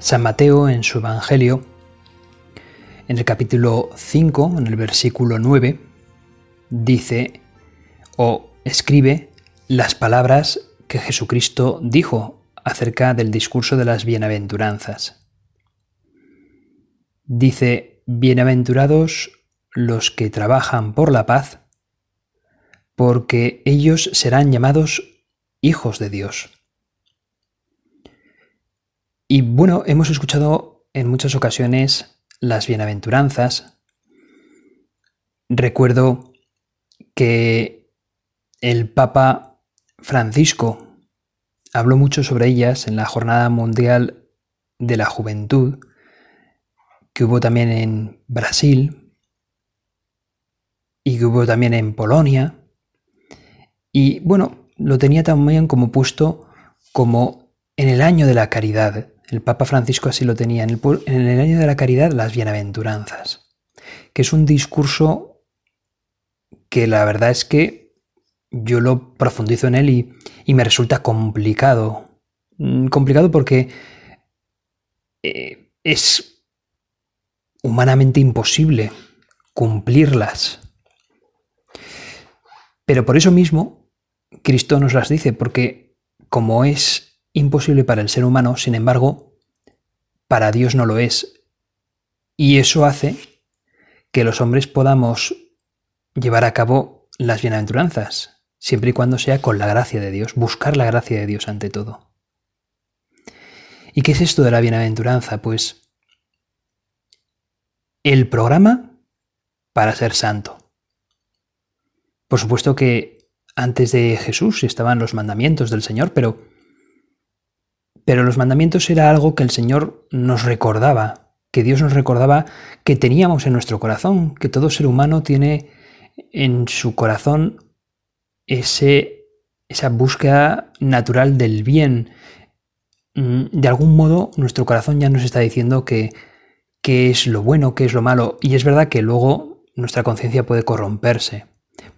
San Mateo en su Evangelio, en el capítulo 5, en el versículo 9, dice o escribe las palabras que Jesucristo dijo acerca del discurso de las bienaventuranzas. Dice, Bienaventurados los que trabajan por la paz, porque ellos serán llamados hijos de Dios. Y bueno, hemos escuchado en muchas ocasiones las bienaventuranzas. Recuerdo que el Papa Francisco habló mucho sobre ellas en la Jornada Mundial de la Juventud, que hubo también en Brasil y que hubo también en Polonia. Y bueno, lo tenía también como puesto como en el año de la caridad, el Papa Francisco así lo tenía. En el, año de la caridad, las bienaventuranzas, que es un discurso que la verdad es que yo lo profundizo en él y, me resulta complicado. Mm, complicado porque eh, es humanamente imposible cumplirlas. Pero por eso mismo, Cristo nos las dice, porque como es imposible para el ser humano, sin embargo, para Dios no lo es. Y eso hace que los hombres podamos llevar a cabo las bienaventuranzas, siempre y cuando sea con la gracia de Dios, buscar la gracia de Dios ante todo. ¿Y qué es esto de la bienaventuranza? Pues el programa para ser santo. Por supuesto que antes de Jesús estaban los mandamientos del Señor, pero pero los mandamientos era algo que el Señor nos recordaba, que Dios nos recordaba que teníamos en nuestro corazón, que todo ser humano tiene en su corazón ese, esa búsqueda natural del bien. Mm, de algún modo nuestro corazón ya nos está diciendo que, qué es lo bueno, qué es lo malo, y es verdad que luego nuestra conciencia puede corromperse.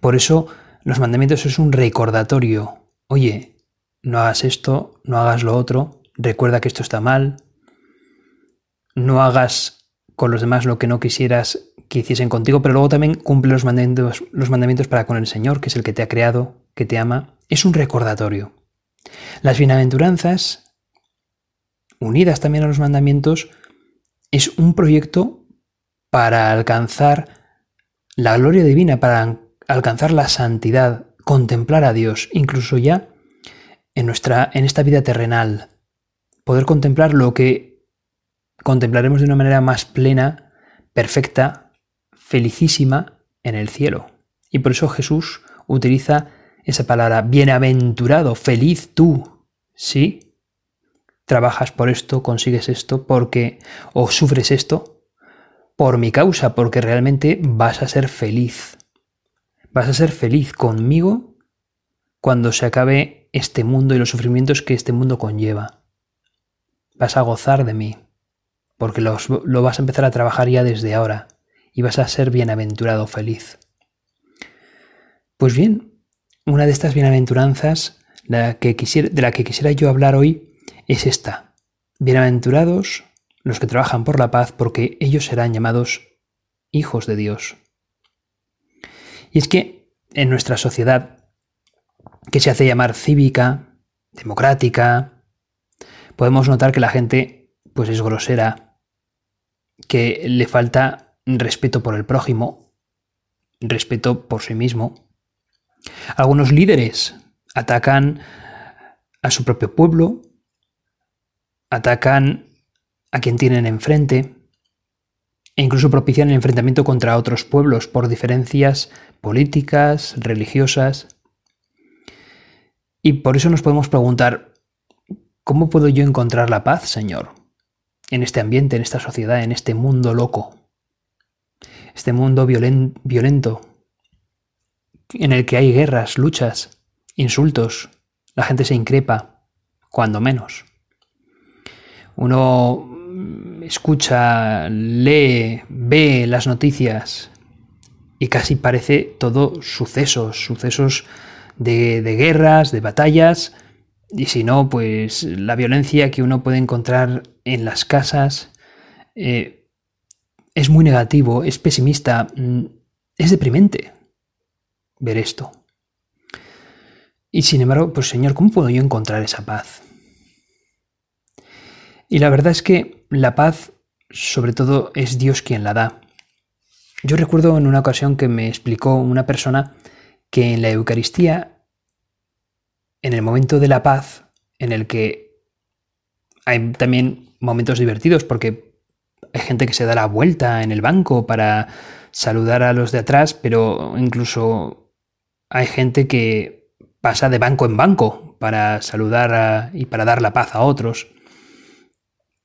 Por eso los mandamientos es un recordatorio. Oye, no hagas esto, no hagas lo otro, recuerda que esto está mal, no hagas con los demás lo que no quisieras que hiciesen contigo, pero luego también cumple los mandamientos, los mandamientos para con el Señor, que es el que te ha creado, que te ama. Es un recordatorio. Las bienaventuranzas, unidas también a los mandamientos, es un proyecto para alcanzar la gloria divina, para alcanzar la santidad, contemplar a Dios, incluso ya en, nuestra, en esta vida terrenal, poder contemplar lo que contemplaremos de una manera más plena, perfecta, felicísima en el cielo. Y por eso Jesús utiliza esa palabra, bienaventurado, feliz tú, ¿sí? Trabajas por esto, consigues esto, porque, o sufres esto, por mi causa, porque realmente vas a ser feliz. Vas a ser feliz conmigo cuando se acabe este mundo y los sufrimientos que este mundo conlleva vas a gozar de mí, porque lo vas a empezar a trabajar ya desde ahora y vas a ser bienaventurado, feliz. Pues bien, una de estas bienaventuranzas la que quisiera, de la que quisiera yo hablar hoy es esta. Bienaventurados los que trabajan por la paz, porque ellos serán llamados hijos de Dios. Y es que en nuestra sociedad, que se hace llamar cívica, democrática, podemos notar que la gente pues es grosera, que le falta respeto por el prójimo, respeto por sí mismo. Algunos líderes atacan a su propio pueblo, atacan a quien tienen enfrente e incluso propician el enfrentamiento contra otros pueblos por diferencias políticas, religiosas. Y por eso nos podemos preguntar, ¿Cómo puedo yo encontrar la paz, Señor? en este ambiente, en esta sociedad, en este mundo loco, este mundo violento, en el que hay guerras, luchas, insultos, la gente se increpa, cuando menos. Uno escucha, lee, ve las noticias y casi parece todo sucesos, sucesos de, guerras, de batallas, y si no, pues la violencia que uno puede encontrar en las casas eh, es muy negativo, es pesimista, mm, es deprimente ver esto. Y sin embargo, pues Señor, ¿cómo puedo yo encontrar esa paz? Y la verdad es que la paz, sobre todo, es Dios quien la da. Yo recuerdo en una ocasión que me explicó una persona que en la Eucaristía, en el momento de la paz, en el que hay también momentos divertidos, porque hay gente que se da la vuelta en el banco para saludar a los de atrás, pero incluso hay gente que pasa de banco en banco para saludar y para dar la paz a otros.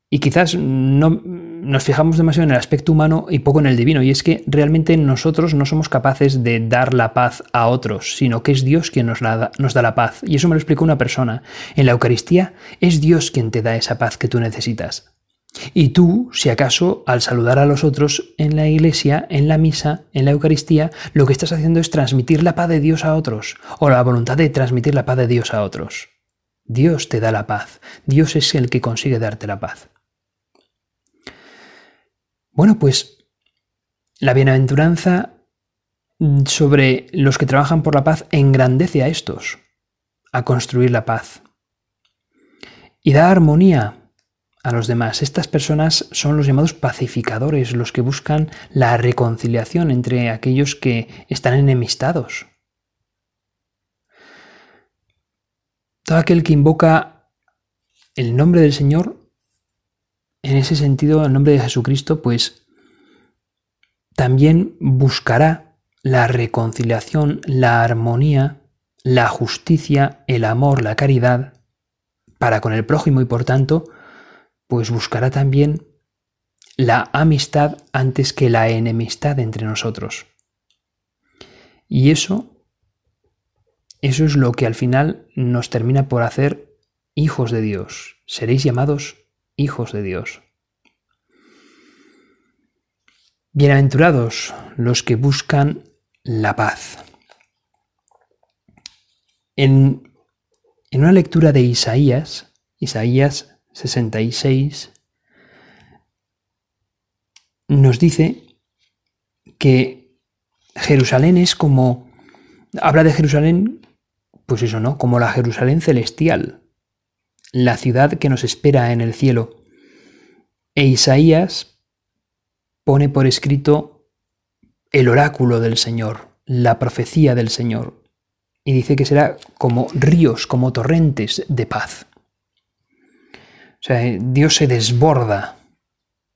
Y quizás no nos fijamos demasiado en el aspecto humano y poco en el divino. Y es que realmente nosotros no somos capaces de dar la paz a otros, sino que es Dios quien nos, da, nos da la paz. Y eso me lo explicó una persona. En la Eucaristía es Dios quien te da esa paz que tú necesitas. Y tú, si acaso, al saludar a los otros en la iglesia, en la misa, en la Eucaristía, lo que estás haciendo es transmitir la paz de Dios a otros, o la voluntad de transmitir la paz de Dios a otros. Dios te da la paz, Dios es el que consigue darte la paz. Bueno, pues la bienaventuranza sobre los que trabajan por la paz engrandece a estos, a construir la paz. Y da armonía a los demás. Estas personas son los llamados pacificadores, los que buscan la reconciliación entre aquellos que están enemistados. Todo aquel que invoca el nombre del Señor en ese sentido, el nombre de Jesucristo, pues también buscará la reconciliación, la armonía, la justicia, el amor, la caridad para con el prójimo y por tanto, pues buscará también la amistad antes que la enemistad entre nosotros. Y eso, eso es lo que al final nos termina por hacer hijos de Dios. Seréis llamados hijos de Dios. Bienaventurados los que buscan la paz. En, en, una lectura de Isaías, Isaías 66, nos dice que Jerusalén es como, habla de Jerusalén, pues eso, ¿no? Como la Jerusalén celestial, la ciudad que nos espera en el cielo. E Isaías pone por escrito el oráculo del Señor, la profecía del Señor, y dice que será como ríos, como torrentes de paz. O sea, Dios se desborda.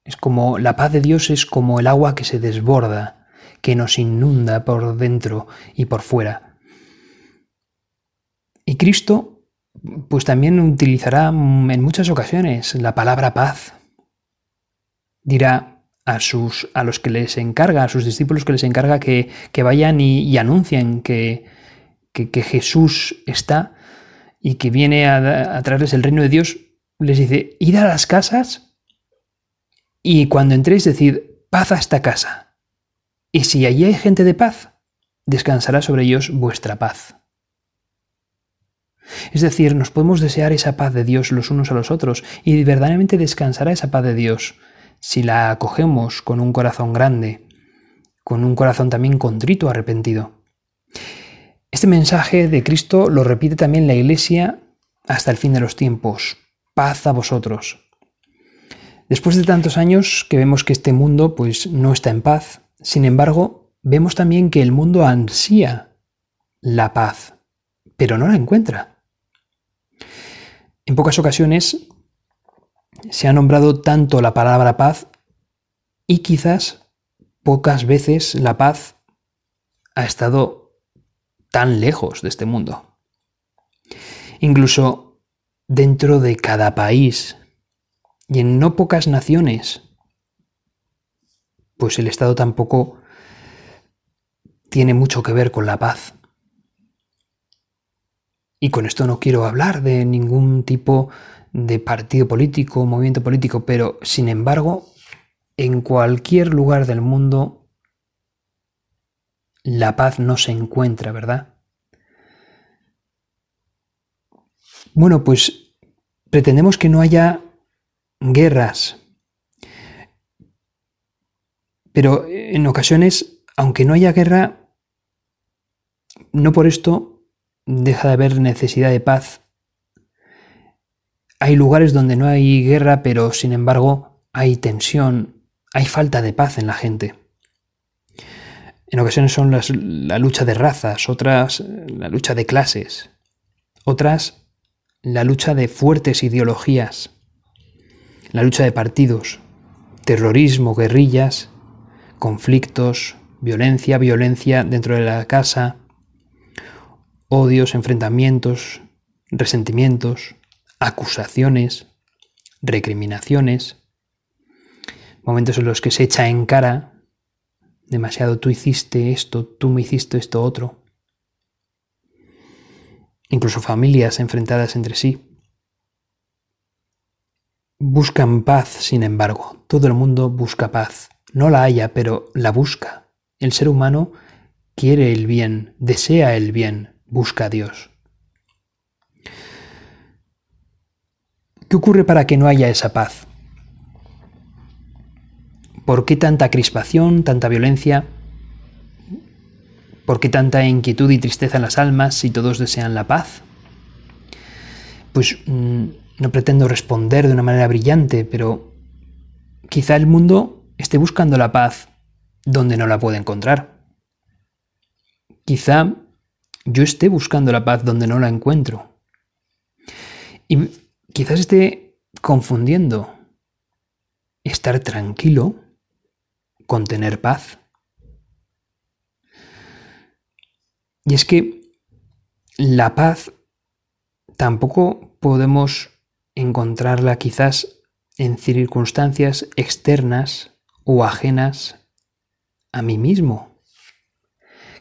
Es como la paz de Dios es como el agua que se desborda, que nos inunda por dentro y por fuera. Y Cristo pues también utilizará en muchas ocasiones la palabra paz. Dirá a, sus, a los que les encarga, a sus discípulos que les encarga que, vayan y, anuncien que, que, Jesús está y que viene a, a traerles el reino de Dios, les dice, id a las casas y cuando entréis decid, paz a esta casa. Y si allí hay gente de paz, descansará sobre ellos vuestra paz. Es decir, nos podemos desear esa paz de Dios los unos a los otros y verdaderamente descansará esa paz de Dios si la acogemos con un corazón grande, con un corazón también contrito, arrepentido. Este mensaje de Cristo lo repite también la Iglesia hasta el fin de los tiempos. Paz a vosotros. Después de tantos años que vemos que este mundo pues no está en paz, sin embargo, vemos también que el mundo ansía la paz, pero no la encuentra. En pocas ocasiones se ha nombrado tanto la palabra paz y quizás pocas veces la paz ha estado tan lejos de este mundo. Incluso dentro de cada país Y en no pocas naciones, pues el Estado tampoco tiene mucho que ver con la paz. Y con esto no quiero hablar de ningún tipo de partido político, movimiento político, pero sin embargo, en cualquier lugar del mundo, la paz no se encuentra, ¿verdad? Bueno, pues pretendemos que no haya guerras, pero en ocasiones, aunque no haya guerra, no por esto deja de haber necesidad de paz. Hay lugares donde no hay guerra, pero sin embargo hay tensión, hay falta de paz en la gente. En ocasiones son la lucha de razas, otras la lucha de clases, otras la lucha de fuertes ideologías, la lucha de partidos, terrorismo, guerrillas, conflictos, violencia, violencia dentro de la casa, odios, enfrentamientos, resentimientos, acusaciones, recriminaciones, momentos en los que se echa en cara demasiado tú hiciste esto, tú me hiciste esto otro, incluso familias enfrentadas entre sí. Buscan paz, sin embargo, todo el mundo busca paz. No la haya, pero la busca. El ser humano quiere el bien, desea el bien, busca a Dios. ¿Qué ocurre para que no haya esa paz? ¿Por qué tanta crispación, tanta violencia? ¿Por qué tanta inquietud y tristeza en las almas si todos desean la paz? Pues mm, no pretendo responder de una manera brillante, pero quizá el mundo esté buscando la paz donde no la puede encontrar. Quizá yo esté buscando la paz donde no la encuentro. Y quizás esté confundiendo estar tranquilo con tener paz. Y es que la paz tampoco podemos encontrarla quizás en circunstancias externas o ajenas a mí mismo.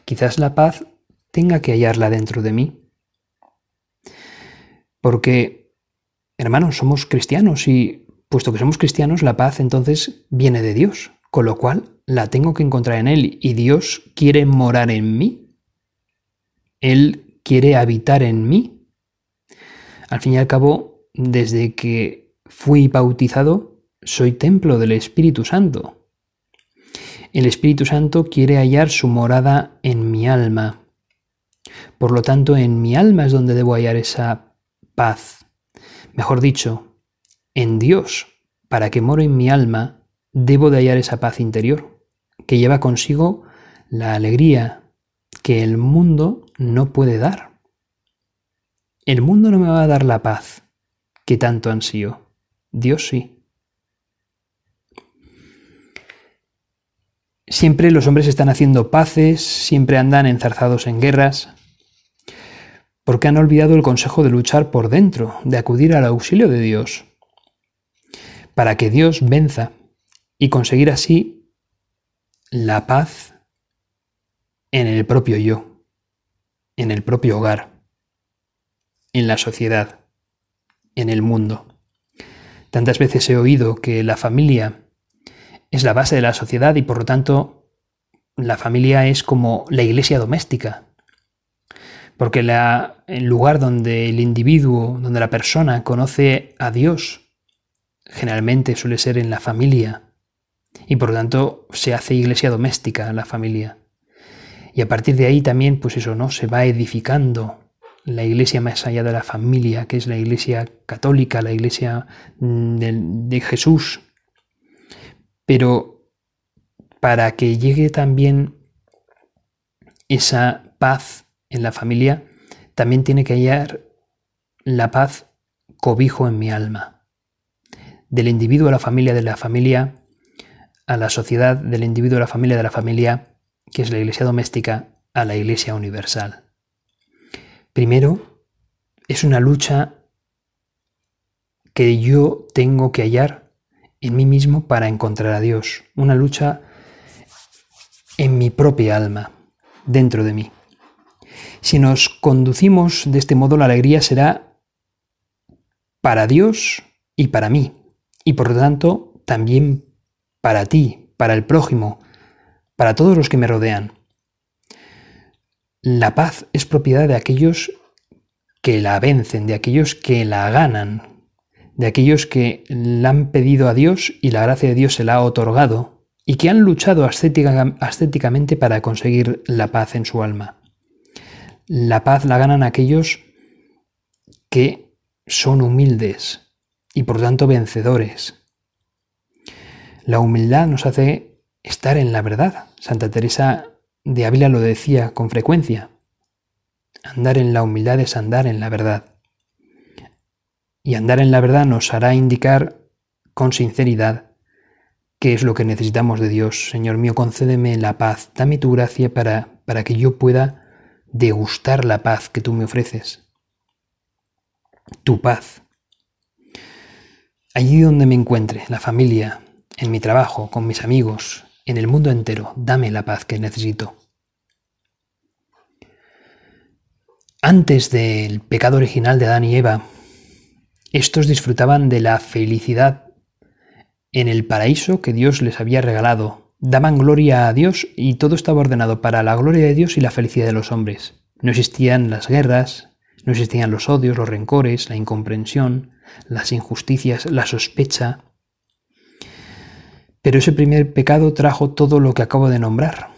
Quizás la paz tenga que hallarla dentro de mí. Porque, hermanos, somos cristianos y puesto que somos cristianos, la paz entonces viene de Dios, con lo cual la tengo que encontrar en Él y Dios quiere morar en mí. Él quiere habitar en mí. Al fin y al cabo, desde que fui bautizado, soy templo del Espíritu Santo. El Espíritu Santo quiere hallar su morada en mi alma. Por lo tanto, en mi alma es donde debo hallar esa paz. Mejor dicho, en Dios, para que more en mi alma, debo de hallar esa paz interior, que lleva consigo la alegría que el mundo no puede dar. El mundo no me va a dar la paz que tanto ansío. Dios sí. Siempre los hombres están haciendo paces, siempre andan enzarzados en guerras, porque han olvidado el consejo de luchar por dentro, de acudir al auxilio de Dios, para que Dios venza y conseguir así la paz en el propio yo, en el propio hogar, en la sociedad, en el mundo. Tantas veces he oído que la familia es la base de la sociedad y por lo tanto la familia es como la iglesia doméstica. Porque la, el lugar donde el individuo, donde la persona conoce a Dios, generalmente suele ser en la familia. Y por lo tanto se hace iglesia doméstica la familia. Y a partir de ahí también, pues eso, ¿no? Se va edificando la iglesia más allá de la familia, que es la iglesia católica, la iglesia mm, de, de Jesús, pero para que llegue también esa paz en la familia, también tiene que hallar la paz cobijo en mi alma. Del individuo a la familia, de la familia a la sociedad, del individuo a la familia, de la familia, que es la iglesia doméstica, a la iglesia universal. Primero, es una lucha que yo tengo que hallar en mí mismo para encontrar a Dios, una lucha en mi propia alma, dentro de mí. Si nos conducimos de este modo, la alegría será para Dios y para mí, y por lo tanto también para ti, para el prójimo, para todos los que me rodean. La paz es propiedad de aquellos que la vencen, de aquellos que la ganan, de aquellos que la han pedido a Dios y la gracia de Dios se la ha otorgado y que han luchado ascéticamente para conseguir la paz en su alma. La paz la ganan aquellos que son humildes y por tanto vencedores. La humildad nos hace estar en la verdad. Santa Teresa de Ávila lo decía con frecuencia. Andar en la humildad es andar en la verdad. Y andar en la verdad nos hará indicar con sinceridad qué es lo que necesitamos de Dios. Señor mío, concédeme la paz, dame tu gracia para, para que yo pueda degustar la paz que tú me ofreces. Tu paz. Allí donde me encuentre, la familia, en mi trabajo, con mis amigos, en el mundo entero, dame la paz que necesito. Antes del pecado original de Adán y Eva, estos disfrutaban de la felicidad en el paraíso que Dios les había regalado. Daban gloria a Dios y todo estaba ordenado para la gloria de Dios y la felicidad de los hombres. No existían las guerras, no existían los odios, los rencores, la incomprensión, las injusticias, la sospecha. Pero ese primer pecado trajo todo lo que acabo de nombrar.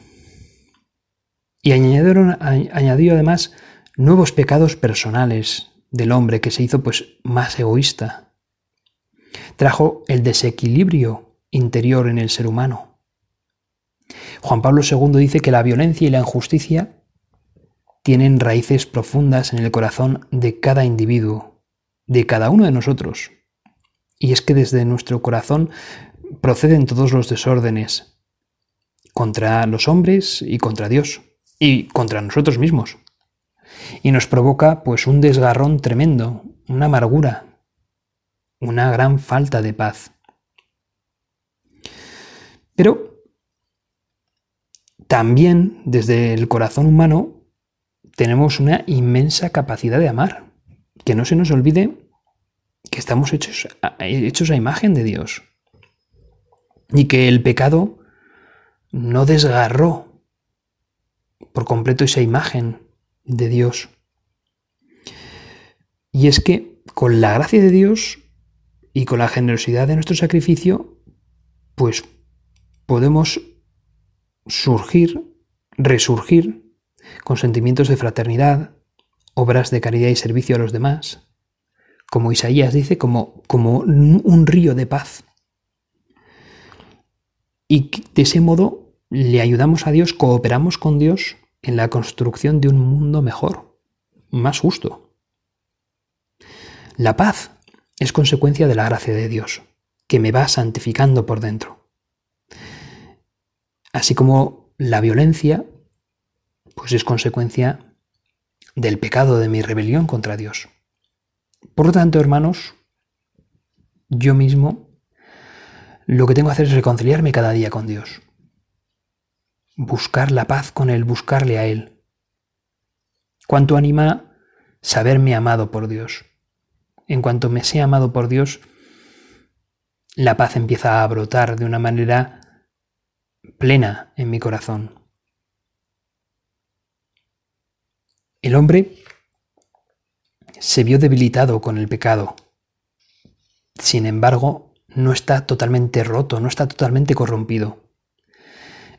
Y añadieron, añadió además nuevos pecados personales del hombre que se hizo pues más egoísta. Trajo el desequilibrio interior en el ser humano. Juan Pablo II dice que la violencia y la injusticia tienen raíces profundas en el corazón de cada individuo, de cada uno de nosotros. Y es que desde nuestro corazón proceden todos los desórdenes contra los hombres y contra Dios y contra nosotros mismos y nos provoca pues un desgarrón tremendo, una amargura, una gran falta de paz. Pero también desde el corazón humano tenemos una inmensa capacidad de amar. Que no se nos olvide que estamos hechos a, hechos a imagen de Dios. Y que el pecado no desgarró por completo esa imagen de Dios. Y es que con la gracia de Dios y con la generosidad de nuestro sacrificio, pues podemos surgir, resurgir con sentimientos de fraternidad, obras de caridad y servicio a los demás, como Isaías dice, como, como un río de paz. Y de ese modo le ayudamos a Dios, cooperamos con Dios en la construcción de un mundo mejor, más justo. La paz es consecuencia de la gracia de Dios, que me va santificando por dentro. Así como la violencia, pues es consecuencia del pecado de mi rebelión contra Dios. Por lo tanto, hermanos, yo mismo lo que tengo que hacer es reconciliarme cada día con Dios buscar la paz con Él, buscarle a Él. ¿Cuánto anima saberme amado por Dios? En cuanto me sea amado por Dios, la paz empieza a brotar de una manera plena en mi corazón. El hombre se vio debilitado con el pecado. Sin embargo, no está totalmente roto, no está totalmente corrompido.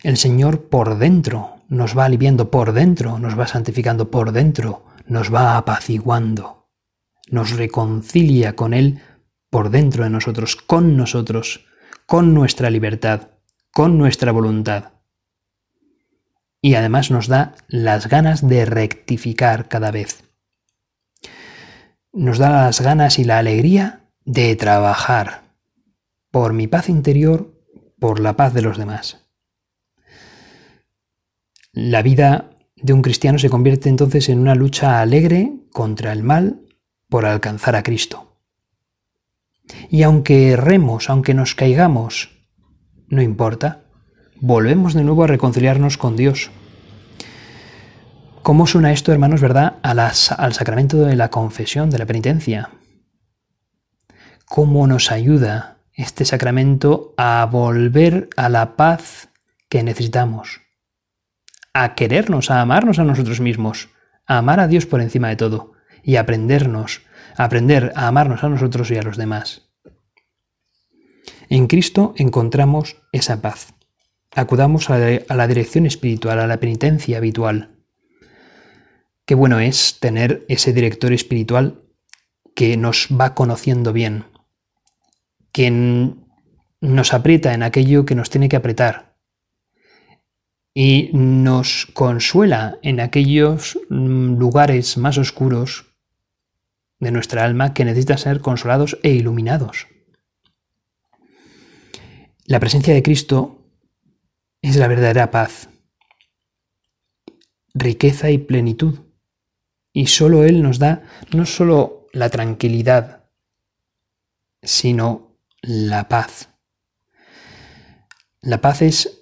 El Señor por dentro nos va aliviando por dentro, nos va santificando por dentro, nos va apaciguando, nos reconcilia con Él por dentro de nosotros, con nosotros, con nuestra libertad, con nuestra voluntad. Y además nos da las ganas de rectificar cada vez. Nos da las ganas y la alegría de trabajar por mi paz interior, por la paz de los demás. La vida de un cristiano se convierte entonces en una lucha alegre contra el mal por alcanzar a Cristo. Y aunque erremos, aunque nos caigamos, no importa, volvemos de nuevo a reconciliarnos con Dios. ¿Cómo suena esto, hermanos, verdad, al sacramento de la confesión, de la penitencia? ¿Cómo nos ayuda este sacramento a volver a la paz que necesitamos? A querernos, a amarnos a nosotros mismos, a amar a Dios por encima de todo y aprendernos, a aprender a amarnos a nosotros y a los demás. En Cristo encontramos esa paz. Acudamos a la dirección espiritual, a la penitencia habitual Qué bueno es tener ese director espiritual que nos va conociendo bien, que nos aprieta en aquello que nos tiene que apretar y nos consuela en aquellos mm, lugares más oscuros de nuestra alma que necesitan ser consolados e iluminados. La presencia de Cristo es la verdadera paz, riqueza y plenitud y solo Él nos da no solo la tranquilidad, sino la paz. La paz es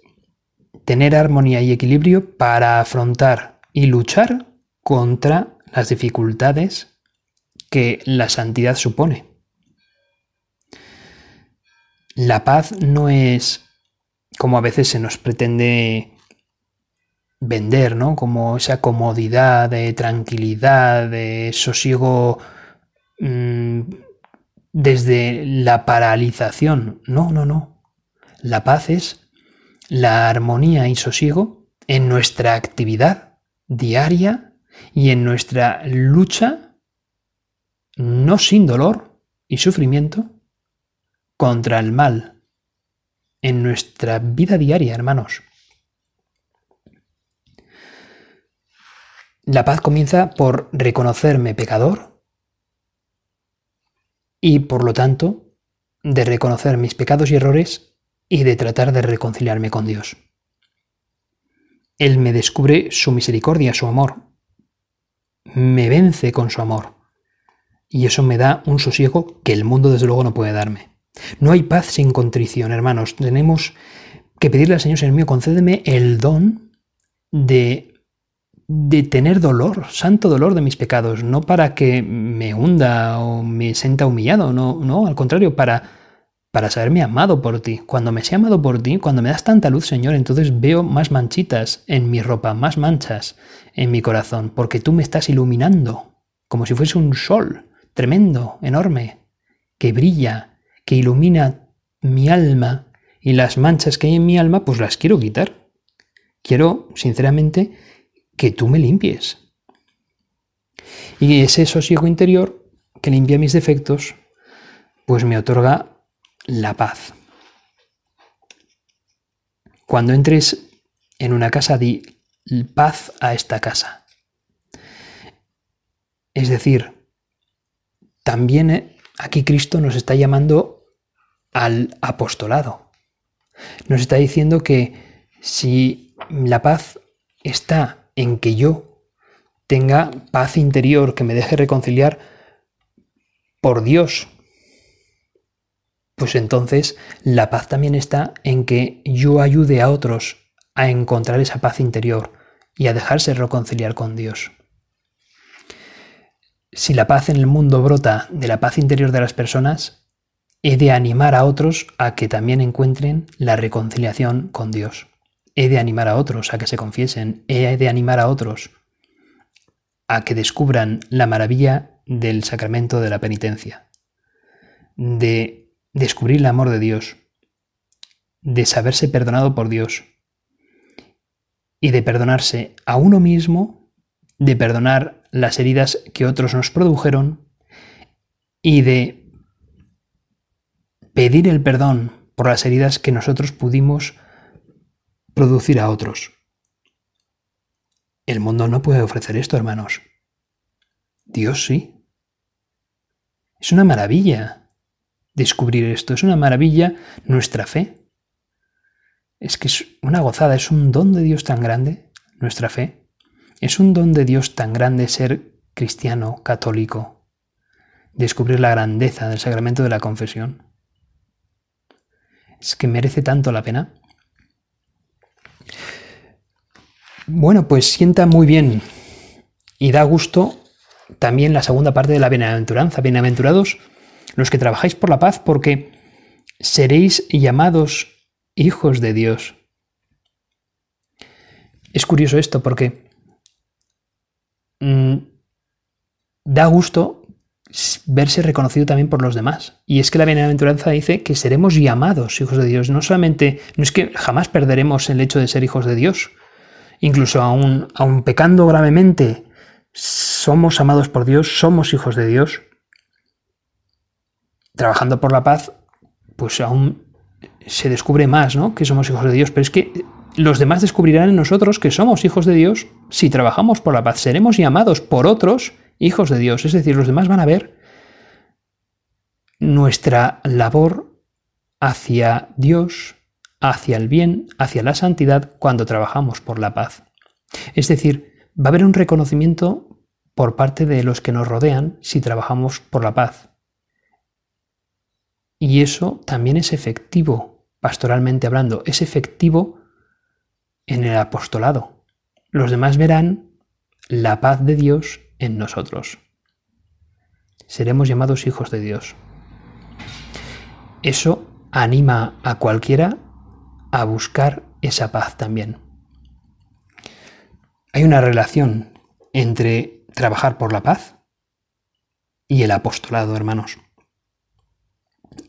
tener armonía y equilibrio para afrontar y luchar contra las dificultades que la santidad supone. La paz no es como a veces se nos pretende vender, ¿no? Como esa comodidad de tranquilidad, de sosiego mm, desde la paralización. No, no, no. La paz es la armonía y sosiego en nuestra actividad diaria y en nuestra lucha, no sin dolor y sufrimiento, contra el mal. En nuestra vida diaria, hermanos. La paz comienza por reconocerme pecador y por lo tanto de reconocer mis pecados y errores y de tratar de reconciliarme con Dios. Él me descubre su misericordia, su amor. Me vence con su amor. Y eso me da un sosiego que el mundo desde luego no puede darme. No hay paz sin contrición, hermanos. Tenemos que pedirle al Señor, Señor mío, concédeme el don de de tener dolor, santo dolor de mis pecados, no para que me hunda o me sienta humillado, no, no, al contrario, para, para saberme amado por ti. Cuando me sé amado por ti, cuando me das tanta luz, Señor, entonces veo más manchitas en mi ropa, más manchas en mi corazón, porque tú me estás iluminando, como si fuese un sol tremendo, enorme, que brilla, que ilumina mi alma, y las manchas que hay en mi alma, pues las quiero quitar. Quiero, sinceramente, que tú me limpies. Y ese sosiego interior que limpia mis defectos, pues me otorga la paz. Cuando entres en una casa, di paz a esta casa. Es decir, también eh, aquí Cristo nos está llamando al apostolado. Nos está diciendo que si la paz está en que yo tenga paz interior, que me deje reconciliar por Dios, pues entonces la paz también está en que yo ayude a otros a encontrar esa paz interior y a dejarse reconciliar con Dios. Si la paz en el mundo brota de la paz interior de las personas, he de animar a otros a que también encuentren la reconciliación con Dios. He de animar a otros a que se confiesen, he de animar a otros a que descubran la maravilla del sacramento de la penitencia, de descubrir el amor de Dios, de saberse perdonado por Dios. Y de perdonarse a uno mismo, de perdonar las heridas que otros nos produjeron y de pedir el perdón por las heridas que nosotros pudimos producir a otros. El mundo no puede ofrecer esto, hermanos. Dios sí. Es una maravilla descubrir esto, es una maravilla nuestra fe. Es que es una gozada, es un don de Dios tan grande, nuestra fe. Es un don de Dios tan grande ser cristiano, católico. descubrir la grandeza del sacramento de la confesión. Es que merece tanto la pena. Bueno, pues sienta muy bien y da gusto también la segunda parte de la bienaventuranza. Bienaventurados los que trabajáis por la paz, porque seréis llamados hijos de Dios. Es curioso esto porque mm, da gusto verse reconocido también por los demás. Y es que la bienaventuranza dice que seremos llamados hijos de Dios. No solamente, no es que jamás perderemos el hecho de ser hijos de Dios. Incluso aún, aún pecando gravemente, somos amados por Dios, somos hijos de Dios. Trabajando por la paz, pues aún se descubre más, ¿no? Que somos hijos de Dios. Pero es que los demás descubrirán en nosotros que somos hijos de Dios si trabajamos por la paz. Seremos llamados por otros hijos de Dios. Es decir, los demás van a ver nuestra labor hacia Dios, hacia el bien, hacia la santidad cuando trabajamos por la paz. Es decir, va a haber un reconocimiento por parte de los que nos rodean si trabajamos por la paz. Y eso también es efectivo, pastoralmente hablando, es efectivo en el apostolado. Los demás verán la paz de Dios en nosotros. Seremos llamados hijos de Dios. Eso anima a cualquiera a buscar esa paz también. Hay una relación entre trabajar por la paz y el apostolado, hermanos.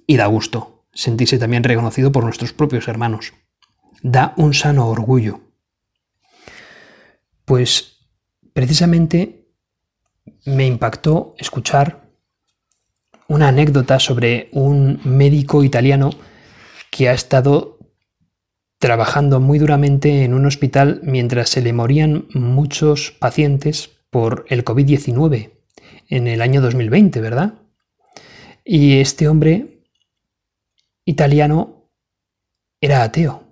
Y da gusto sentirse también reconocido por nuestros propios hermanos. Da un sano orgullo. Pues precisamente me impactó escuchar una anécdota sobre un médico italiano que ha estado trabajando muy duramente en un hospital mientras se le morían muchos pacientes por el COVID-19 en el año 2020, ¿verdad? Y este hombre italiano era ateo.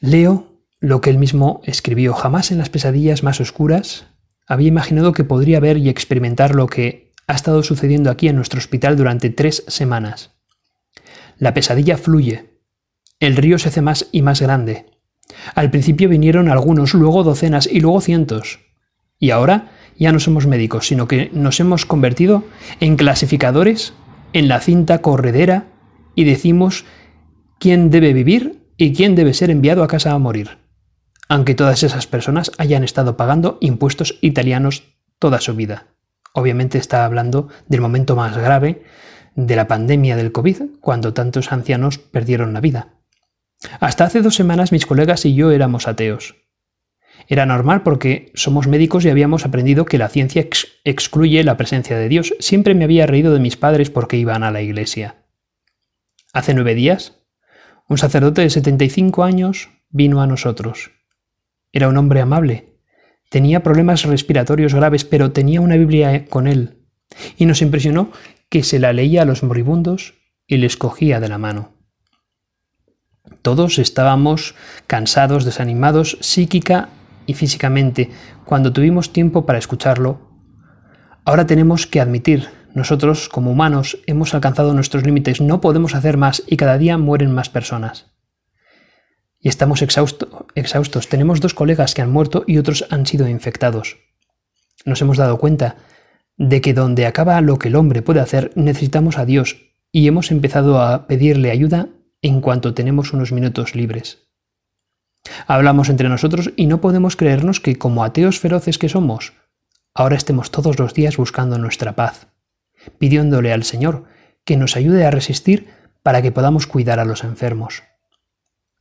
Leo lo que él mismo escribió. Jamás en las pesadillas más oscuras había imaginado que podría ver y experimentar lo que ha estado sucediendo aquí en nuestro hospital durante tres semanas. La pesadilla fluye, el río se hace más y más grande. Al principio vinieron algunos, luego docenas y luego cientos. Y ahora ya no somos médicos, sino que nos hemos convertido en clasificadores en la cinta corredera y decimos quién debe vivir y quién debe ser enviado a casa a morir. Aunque todas esas personas hayan estado pagando impuestos italianos toda su vida. Obviamente está hablando del momento más grave de la pandemia del COVID, cuando tantos ancianos perdieron la vida. Hasta hace dos semanas mis colegas y yo éramos ateos. Era normal porque somos médicos y habíamos aprendido que la ciencia excluye la presencia de Dios. Siempre me había reído de mis padres porque iban a la iglesia. Hace nueve días, un sacerdote de 75 años vino a nosotros. Era un hombre amable. Tenía problemas respiratorios graves, pero tenía una Biblia con él. Y nos impresionó que se la leía a los moribundos y les cogía de la mano. Todos estábamos cansados, desanimados, psíquica y físicamente, cuando tuvimos tiempo para escucharlo. Ahora tenemos que admitir, nosotros como humanos hemos alcanzado nuestros límites, no podemos hacer más y cada día mueren más personas. Y estamos exhaustos. Tenemos dos colegas que han muerto y otros han sido infectados. Nos hemos dado cuenta de que donde acaba lo que el hombre puede hacer, necesitamos a Dios y hemos empezado a pedirle ayuda en cuanto tenemos unos minutos libres. Hablamos entre nosotros y no podemos creernos que, como ateos feroces que somos, ahora estemos todos los días buscando nuestra paz, pidiéndole al Señor que nos ayude a resistir para que podamos cuidar a los enfermos.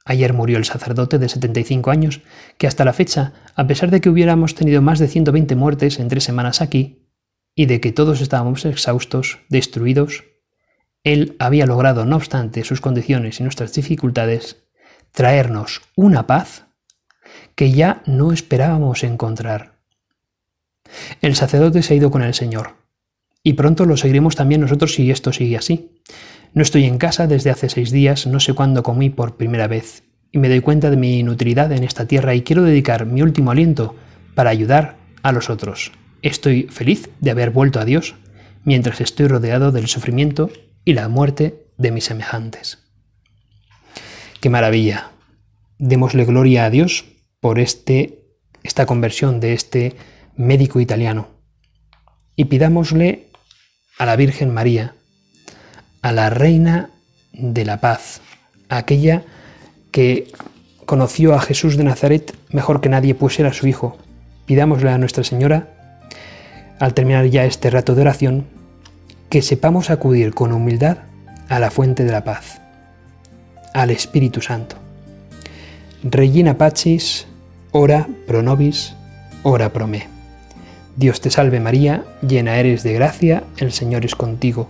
Ayer murió el sacerdote de 75 años, que hasta la fecha, a pesar de que hubiéramos tenido más de 120 muertes en tres semanas aquí, y de que todos estábamos exhaustos, destruidos, él había logrado, no obstante sus condiciones y nuestras dificultades, traernos una paz que ya no esperábamos encontrar. El sacerdote se ha ido con el Señor, y pronto lo seguiremos también nosotros si esto sigue así. No estoy en casa desde hace seis días, no sé cuándo comí por primera vez, y me doy cuenta de mi inutilidad en esta tierra y quiero dedicar mi último aliento para ayudar a los otros. Estoy feliz de haber vuelto a Dios mientras estoy rodeado del sufrimiento y la muerte de mis semejantes. ¡Qué maravilla! Démosle gloria a Dios por este, esta conversión de este médico italiano y pidámosle a la Virgen María, a la Reina de la Paz, aquella que conoció a Jesús de Nazaret mejor que nadie, pues era su hijo. Pidámosle a Nuestra Señora, al terminar ya este rato de oración, que sepamos acudir con humildad a la fuente de la paz, al Espíritu Santo. Regina Pacis, ora pro nobis, ora pro me. Dios te salve María, llena eres de gracia, el Señor es contigo.